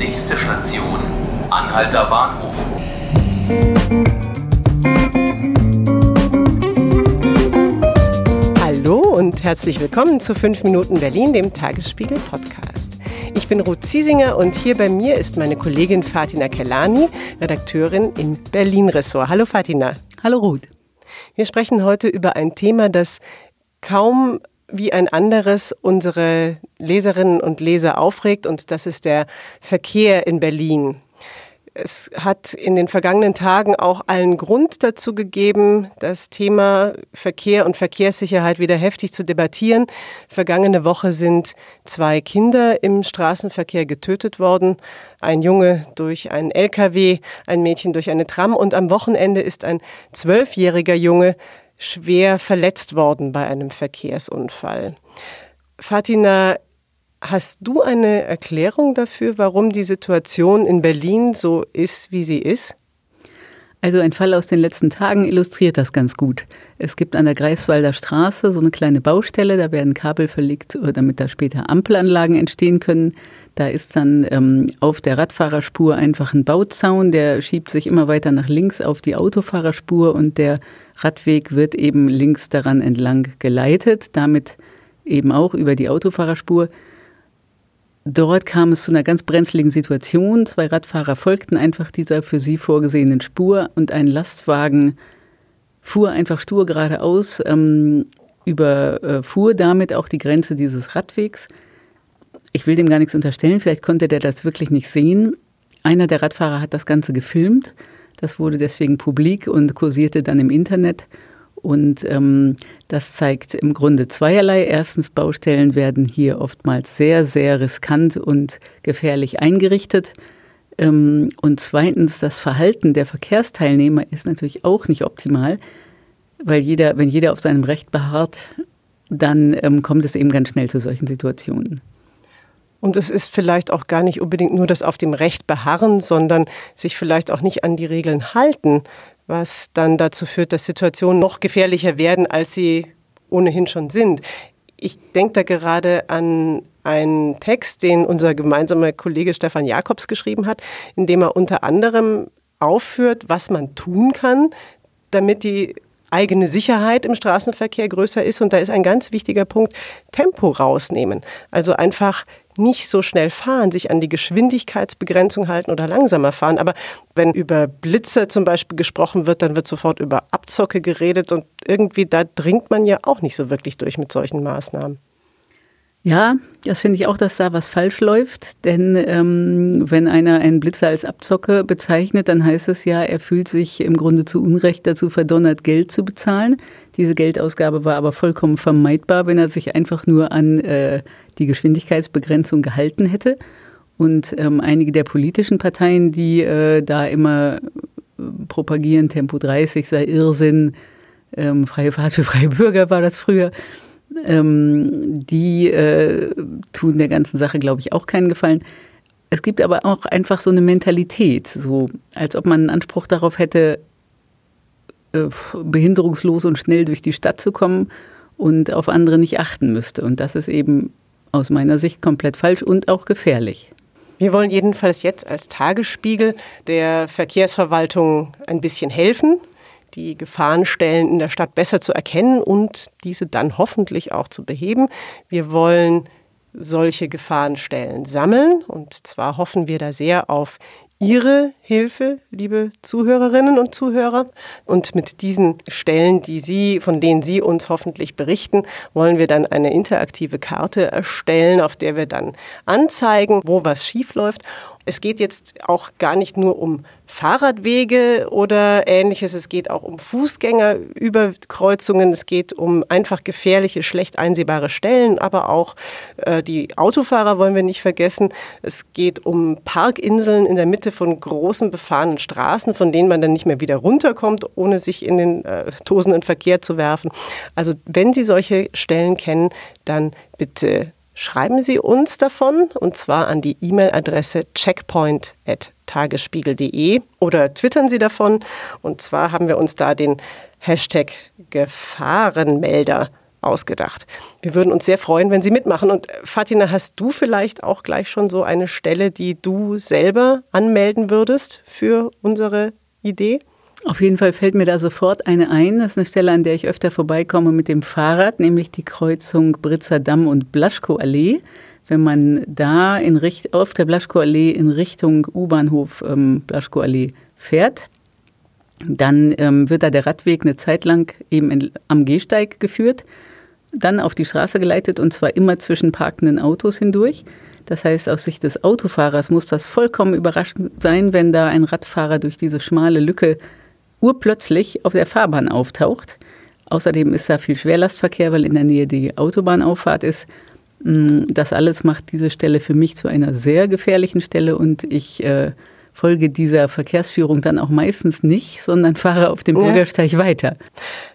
Nächste Station, Anhalter Bahnhof. Hallo und herzlich willkommen zu 5 Minuten Berlin, dem Tagesspiegel Podcast. Ich bin Ruth Ziesinger und hier bei mir ist meine Kollegin Fatina Kelani, Redakteurin im Berlin-Ressort. Hallo Fatina. Hallo Ruth. Wir sprechen heute über ein Thema, das kaum wie ein anderes unsere Leserinnen und Leser aufregt, und das ist der Verkehr in Berlin. Es hat in den vergangenen Tagen auch allen Grund dazu gegeben, das Thema Verkehr und Verkehrssicherheit wieder heftig zu debattieren. Vergangene Woche sind zwei Kinder im Straßenverkehr getötet worden. Ein Junge durch einen LKW, ein Mädchen durch eine Tram und am Wochenende ist ein zwölfjähriger Junge schwer verletzt worden bei einem Verkehrsunfall. Fatina, hast du eine Erklärung dafür, warum die Situation in Berlin so ist, wie sie ist? Also ein Fall aus den letzten Tagen illustriert das ganz gut. Es gibt an der Greifswalder Straße so eine kleine Baustelle, da werden Kabel verlegt, damit da später Ampelanlagen entstehen können. Da ist dann ähm, auf der Radfahrerspur einfach ein Bauzaun, der schiebt sich immer weiter nach links auf die Autofahrerspur und der Radweg wird eben links daran entlang geleitet, damit eben auch über die Autofahrerspur. Dort kam es zu einer ganz brenzligen Situation. Zwei Radfahrer folgten einfach dieser für sie vorgesehenen Spur und ein Lastwagen fuhr einfach stur geradeaus, ähm, überfuhr damit auch die Grenze dieses Radwegs. Ich will dem gar nichts unterstellen, vielleicht konnte der das wirklich nicht sehen. Einer der Radfahrer hat das Ganze gefilmt das wurde deswegen publik und kursierte dann im Internet. Und ähm, das zeigt im Grunde zweierlei. Erstens, Baustellen werden hier oftmals sehr, sehr riskant und gefährlich eingerichtet. Ähm, und zweitens, das Verhalten der Verkehrsteilnehmer ist natürlich auch nicht optimal, weil jeder, wenn jeder auf seinem Recht beharrt, dann ähm, kommt es eben ganz schnell zu solchen Situationen. Und es ist vielleicht auch gar nicht unbedingt nur das auf dem Recht beharren, sondern sich vielleicht auch nicht an die Regeln halten, was dann dazu führt, dass Situationen noch gefährlicher werden, als sie ohnehin schon sind. Ich denke da gerade an einen Text, den unser gemeinsamer Kollege Stefan Jakobs geschrieben hat, in dem er unter anderem aufführt, was man tun kann, damit die eigene Sicherheit im Straßenverkehr größer ist. Und da ist ein ganz wichtiger Punkt, Tempo rausnehmen. Also einfach nicht so schnell fahren, sich an die Geschwindigkeitsbegrenzung halten oder langsamer fahren. Aber wenn über Blitze zum Beispiel gesprochen wird, dann wird sofort über Abzocke geredet und irgendwie da dringt man ja auch nicht so wirklich durch mit solchen Maßnahmen. Ja, das finde ich auch, dass da was falsch läuft. Denn ähm, wenn einer einen Blitzer als Abzocke bezeichnet, dann heißt es ja, er fühlt sich im Grunde zu Unrecht dazu verdonnert, Geld zu bezahlen. Diese Geldausgabe war aber vollkommen vermeidbar, wenn er sich einfach nur an äh, die Geschwindigkeitsbegrenzung gehalten hätte. Und ähm, einige der politischen Parteien, die äh, da immer äh, propagieren, Tempo 30 sei Irrsinn, ähm, freie Fahrt für freie Bürger war das früher ähm, die äh, tun der ganzen Sache, glaube ich, auch keinen Gefallen. Es gibt aber auch einfach so eine Mentalität, so als ob man einen Anspruch darauf hätte, äh, behinderungslos und schnell durch die Stadt zu kommen und auf andere nicht achten müsste. Und das ist eben aus meiner Sicht komplett falsch und auch gefährlich. Wir wollen jedenfalls jetzt als Tagesspiegel der Verkehrsverwaltung ein bisschen helfen die Gefahrenstellen in der Stadt besser zu erkennen und diese dann hoffentlich auch zu beheben. Wir wollen solche Gefahrenstellen sammeln und zwar hoffen wir da sehr auf Ihre Hilfe, liebe Zuhörerinnen und Zuhörer. Und mit diesen Stellen, die Sie, von denen Sie uns hoffentlich berichten, wollen wir dann eine interaktive Karte erstellen, auf der wir dann anzeigen, wo was schiefläuft es geht jetzt auch gar nicht nur um Fahrradwege oder ähnliches, es geht auch um Fußgängerüberkreuzungen, es geht um einfach gefährliche, schlecht einsehbare Stellen, aber auch äh, die Autofahrer wollen wir nicht vergessen. Es geht um Parkinseln in der Mitte von großen befahrenen Straßen, von denen man dann nicht mehr wieder runterkommt, ohne sich in den äh, tosenden Verkehr zu werfen. Also wenn Sie solche Stellen kennen, dann bitte schreiben Sie uns davon und zwar an die E-Mail-Adresse checkpoint.tagesspiegel.de oder twittern Sie davon. Und zwar haben wir uns da den Hashtag Gefahrenmelder ausgedacht. Wir würden uns sehr freuen, wenn Sie mitmachen. Und Fatina, hast du vielleicht auch gleich schon so eine Stelle, die du selber anmelden würdest für unsere Idee? Auf jeden Fall fällt mir da sofort eine ein. Das ist eine Stelle, an der ich öfter vorbeikomme mit dem Fahrrad, nämlich die Kreuzung Britzer Damm und Blaschko-Allee. Wenn man da in Richt auf der Blaschko-Allee in Richtung U-Bahnhof ähm, Blaschko-Allee fährt, dann ähm, wird da der Radweg eine Zeit lang eben in, am Gehsteig geführt, dann auf die Straße geleitet und zwar immer zwischen parkenden Autos hindurch. Das heißt, aus Sicht des Autofahrers muss das vollkommen überraschend sein, wenn da ein Radfahrer durch diese schmale Lücke urplötzlich auf der Fahrbahn auftaucht. Außerdem ist da viel Schwerlastverkehr, weil in der Nähe die Autobahnauffahrt ist. Mm, das alles macht diese Stelle für mich zu einer sehr gefährlichen Stelle und ich äh, folge dieser Verkehrsführung dann auch meistens nicht, sondern fahre auf dem Bürgersteig weiter.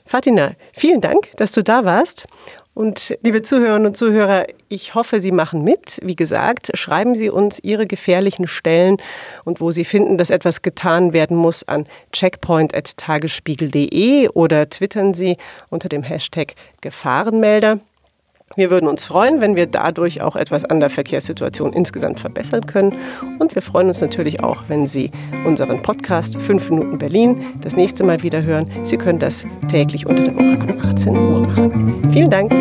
Fatina, vielen Dank, dass du da warst. Und liebe Zuhörerinnen und Zuhörer, ich hoffe, Sie machen mit. Wie gesagt, schreiben Sie uns Ihre gefährlichen Stellen und wo Sie finden, dass etwas getan werden muss an checkpoint.tagesspiegel.de oder twittern Sie unter dem Hashtag Gefahrenmelder. Wir würden uns freuen, wenn wir dadurch auch etwas an der Verkehrssituation insgesamt verbessern können. Und wir freuen uns natürlich auch, wenn Sie unseren Podcast 5 Minuten Berlin das nächste Mal wieder hören. Sie können das täglich unter der Woche ab 18 Uhr machen. Vielen Dank.